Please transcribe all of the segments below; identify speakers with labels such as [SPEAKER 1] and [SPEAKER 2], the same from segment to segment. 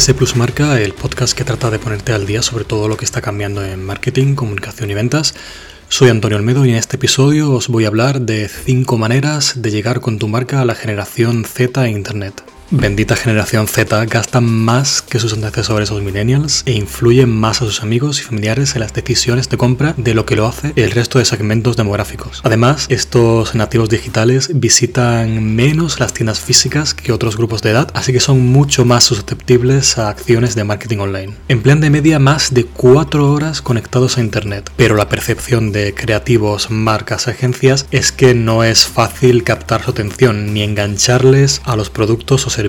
[SPEAKER 1] C Plus Marca, el podcast que trata de ponerte al día sobre todo lo que está cambiando en marketing, comunicación y ventas. Soy Antonio Olmedo y en este episodio os voy a hablar de 5 maneras de llegar con tu marca a la generación Z en Internet. Bendita generación Z gasta más que sus antecesores los millennials e influye más a sus amigos y familiares en las decisiones de compra de lo que lo hace el resto de segmentos demográficos. Además, estos nativos digitales visitan menos las tiendas físicas que otros grupos de edad, así que son mucho más susceptibles a acciones de marketing online. Emplean de media más de 4 horas conectados a Internet, pero la percepción de creativos, marcas, agencias es que no es fácil captar su atención ni engancharles a los productos o servicios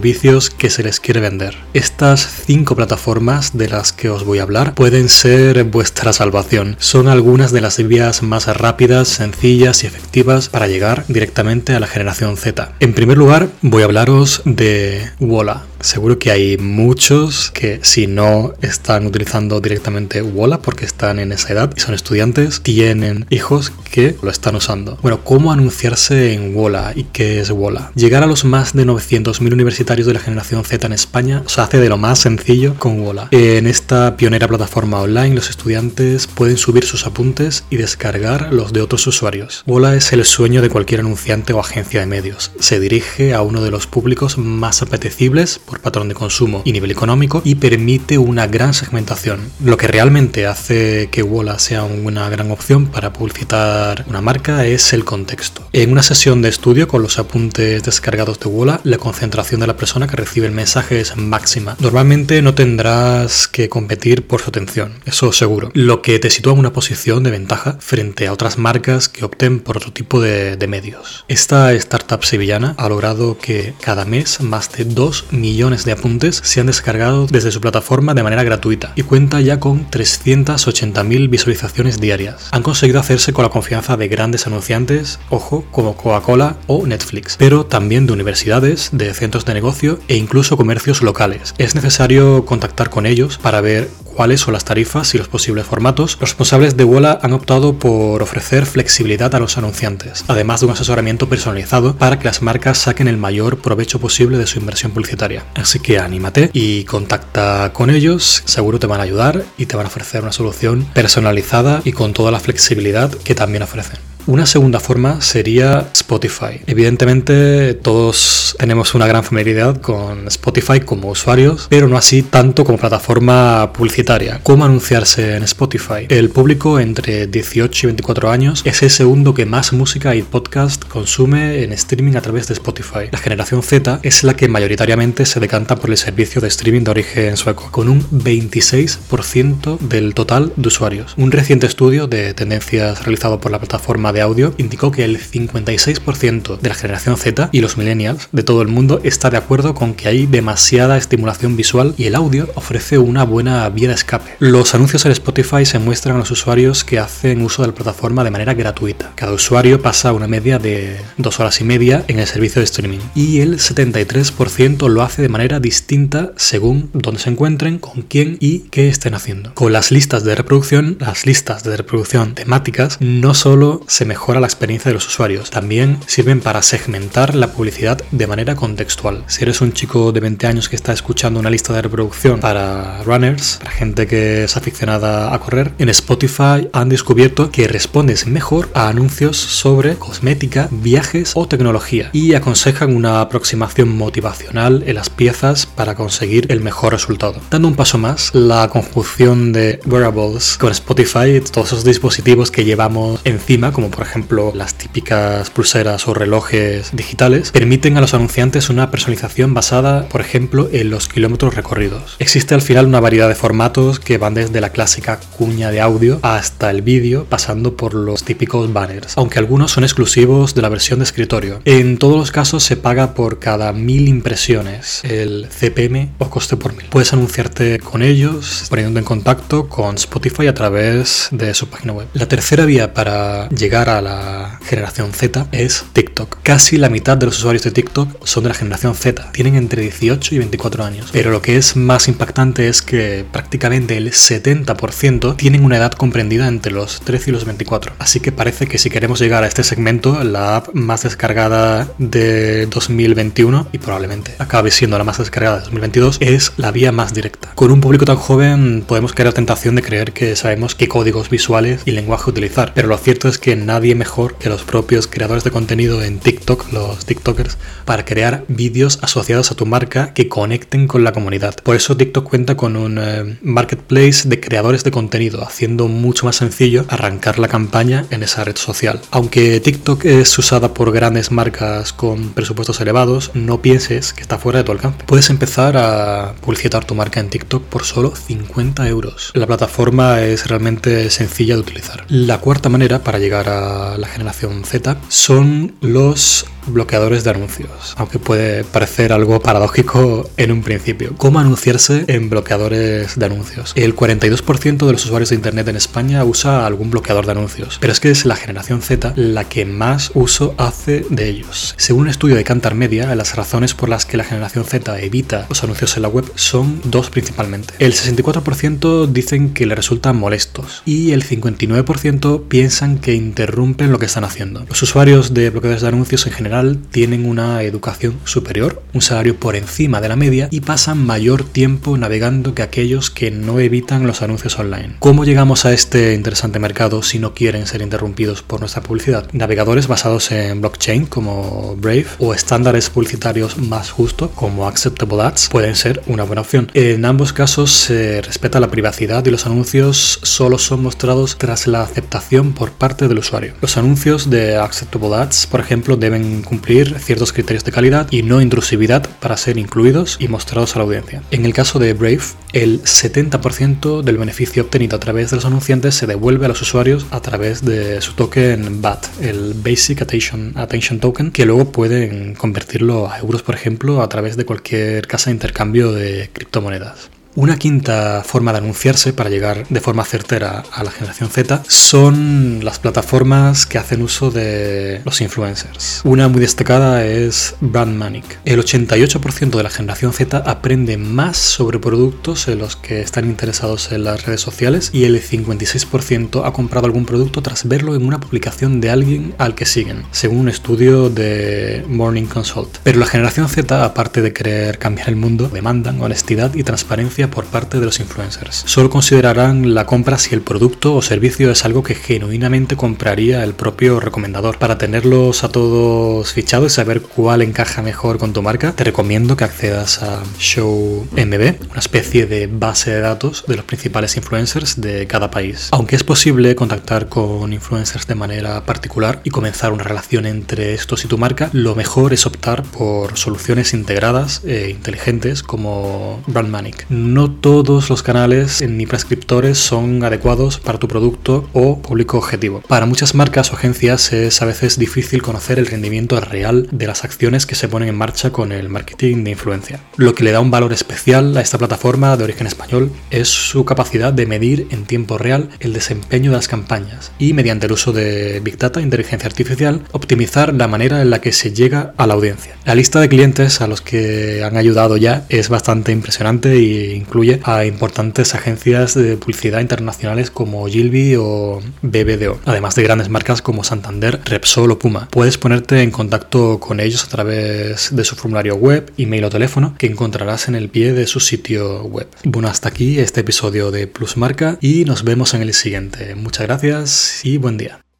[SPEAKER 1] que se les quiere vender. Estas cinco plataformas de las que os voy a hablar pueden ser vuestra salvación. Son algunas de las vías más rápidas, sencillas y efectivas para llegar directamente a la generación Z. En primer lugar, voy a hablaros de Wola. Seguro que hay muchos que si no están utilizando directamente Wola porque están en esa edad y son estudiantes, tienen hijos que lo están usando. Bueno, ¿cómo anunciarse en Wola y qué es Wola? Llegar a los más de 900.000 universitarios de la generación Z en España se hace de lo más sencillo con Wola. En esta pionera plataforma online los estudiantes pueden subir sus apuntes y descargar los de otros usuarios. Wola es el sueño de cualquier anunciante o agencia de medios. Se dirige a uno de los públicos más apetecibles por patrón de consumo y nivel económico y permite una gran segmentación. Lo que realmente hace que Wola sea una gran opción para publicitar una marca es el contexto. En una sesión de estudio con los apuntes descargados de Wola, la concentración de la persona que recibe el mensaje es máxima. Normalmente no tendrás que competir por su atención, eso seguro. Lo que te sitúa en una posición de ventaja frente a otras marcas que opten por otro tipo de, de medios. Esta startup sevillana ha logrado que cada mes más de 2 millones de apuntes se han descargado desde su plataforma de manera gratuita y cuenta ya con 380.000 visualizaciones diarias. Han conseguido hacerse con la confianza de grandes anunciantes, ojo, como Coca-Cola o Netflix, pero también de universidades, de centros de negocio e incluso comercios locales. Es necesario contactar con ellos para ver cuáles son las tarifas y los posibles formatos, los responsables de Wola han optado por ofrecer flexibilidad a los anunciantes, además de un asesoramiento personalizado para que las marcas saquen el mayor provecho posible de su inversión publicitaria. Así que anímate y contacta con ellos, seguro te van a ayudar y te van a ofrecer una solución personalizada y con toda la flexibilidad que también ofrecen. Una segunda forma sería Spotify. Evidentemente todos tenemos una gran familiaridad con Spotify como usuarios, pero no así tanto como plataforma publicitaria. ¿Cómo anunciarse en Spotify? El público entre 18 y 24 años es el segundo que más música y podcast consume en streaming a través de Spotify. La generación Z es la que mayoritariamente se decanta por el servicio de streaming de origen sueco, con un 26% del total de usuarios. Un reciente estudio de tendencias realizado por la plataforma de audio indicó que el 56% de la generación Z y los millennials de todo el mundo está de acuerdo con que hay demasiada estimulación visual y el audio ofrece una buena vía de escape. Los anuncios en Spotify se muestran a los usuarios que hacen uso de la plataforma de manera gratuita. Cada usuario pasa una media de dos horas y media en el servicio de streaming y el 73% lo hace de manera distinta según dónde se encuentren, con quién y qué estén haciendo. Con las listas de reproducción, las listas de reproducción temáticas no solo se mejora la experiencia de los usuarios. También sirven para segmentar la publicidad de manera contextual. Si eres un chico de 20 años que está escuchando una lista de reproducción para runners, para gente que es aficionada a correr, en Spotify han descubierto que respondes mejor a anuncios sobre cosmética, viajes o tecnología y aconsejan una aproximación motivacional en las piezas para conseguir el mejor resultado. Dando un paso más, la conjunción de wearables con Spotify, todos esos dispositivos que llevamos encima, como por ejemplo las típicas pulseras o relojes digitales, permiten a los anunciantes una personalización basada, por ejemplo, en los kilómetros recorridos. Existe al final una variedad de formatos que van desde la clásica cuña de audio hasta el vídeo, pasando por los típicos banners, aunque algunos son exclusivos de la versión de escritorio. En todos los casos se paga por cada mil impresiones el CPM o coste por mil. Puedes anunciarte con ellos poniendo en contacto con Spotify a través de su página web. La tercera vía para llegar a la generación Z es TikTok. Casi la mitad de los usuarios de TikTok son de la generación Z, tienen entre 18 y 24 años. Pero lo que es más impactante es que prácticamente el 70% tienen una edad comprendida entre los 13 y los 24. Así que parece que si queremos llegar a este segmento, la app más descargada de 2021 y probablemente acabe siendo la más descargada de 2022 es la vía más directa. Con un público tan joven podemos caer la tentación de creer que sabemos qué códigos visuales y lenguaje utilizar, pero lo cierto es que nadie mejor que los propios creadores de contenido en TikTok, los TikTokers, para crear vídeos asociados a tu marca que conecten con la comunidad. Por eso TikTok cuenta con un eh, marketplace de creadores de contenido, haciendo mucho más sencillo arrancar la campaña en esa red social. Aunque TikTok es usada por grandes marcas con presupuestos elevados, no pienses que está fuera de tu alcance. Puedes empezar a publicitar tu marca en TikTok por solo 50 euros. La plataforma es realmente sencilla de utilizar. La cuarta manera para llegar a la generación Z son los bloqueadores de anuncios, aunque puede parecer algo paradójico en un principio. ¿Cómo anunciarse en bloqueadores de anuncios? El 42% de los usuarios de Internet en España usa algún bloqueador de anuncios, pero es que es la generación Z la que más uso hace de ellos. Según un estudio de Cantar Media, las razones por las que la generación Z evita los anuncios en la web son dos principalmente. El 64% dicen que le resultan molestos y el 59% piensan que interrumpen lo que están haciendo. Los usuarios de bloqueadores de anuncios en general tienen una educación superior, un salario por encima de la media y pasan mayor tiempo navegando que aquellos que no evitan los anuncios online. ¿Cómo llegamos a este interesante mercado si no quieren ser interrumpidos por nuestra publicidad? Navegadores basados en blockchain como Brave o estándares publicitarios más justos como Acceptable Ads pueden ser una buena opción. En ambos casos se respeta la privacidad y los anuncios solo son mostrados tras la aceptación por parte del usuario. Los anuncios de Acceptable Ads, por ejemplo, deben cumplir ciertos criterios de calidad y no intrusividad para ser incluidos y mostrados a la audiencia. En el caso de Brave, el 70% del beneficio obtenido a través de los anunciantes se devuelve a los usuarios a través de su token BAT, el Basic Attention, Attention Token, que luego pueden convertirlo a euros, por ejemplo, a través de cualquier casa de intercambio de criptomonedas. Una quinta forma de anunciarse para llegar de forma certera a la generación Z son las plataformas que hacen uso de los influencers. Una muy destacada es Brandmanic. El 88% de la generación Z aprende más sobre productos en los que están interesados en las redes sociales y el 56% ha comprado algún producto tras verlo en una publicación de alguien al que siguen, según un estudio de Morning Consult. Pero la generación Z, aparte de querer cambiar el mundo, demandan honestidad y transparencia por parte de los influencers. Solo considerarán la compra si el producto o servicio es algo que genuinamente compraría el propio recomendador. Para tenerlos a todos fichados y saber cuál encaja mejor con tu marca, te recomiendo que accedas a Show MB, una especie de base de datos de los principales influencers de cada país. Aunque es posible contactar con influencers de manera particular y comenzar una relación entre estos y tu marca, lo mejor es optar por soluciones integradas e inteligentes como Brandmanic no todos los canales ni prescriptores son adecuados para tu producto o público objetivo. Para muchas marcas o agencias es a veces difícil conocer el rendimiento real de las acciones que se ponen en marcha con el marketing de influencia. Lo que le da un valor especial a esta plataforma de origen español es su capacidad de medir en tiempo real el desempeño de las campañas y mediante el uso de Big Data, inteligencia artificial, optimizar la manera en la que se llega a la audiencia. La lista de clientes a los que han ayudado ya es bastante impresionante y incluye a importantes agencias de publicidad internacionales como Gilby o BBDO, además de grandes marcas como Santander, Repsol o Puma. Puedes ponerte en contacto con ellos a través de su formulario web, email o teléfono que encontrarás en el pie de su sitio web. Bueno, hasta aquí este episodio de Plus Marca y nos vemos en el siguiente. Muchas gracias y buen día.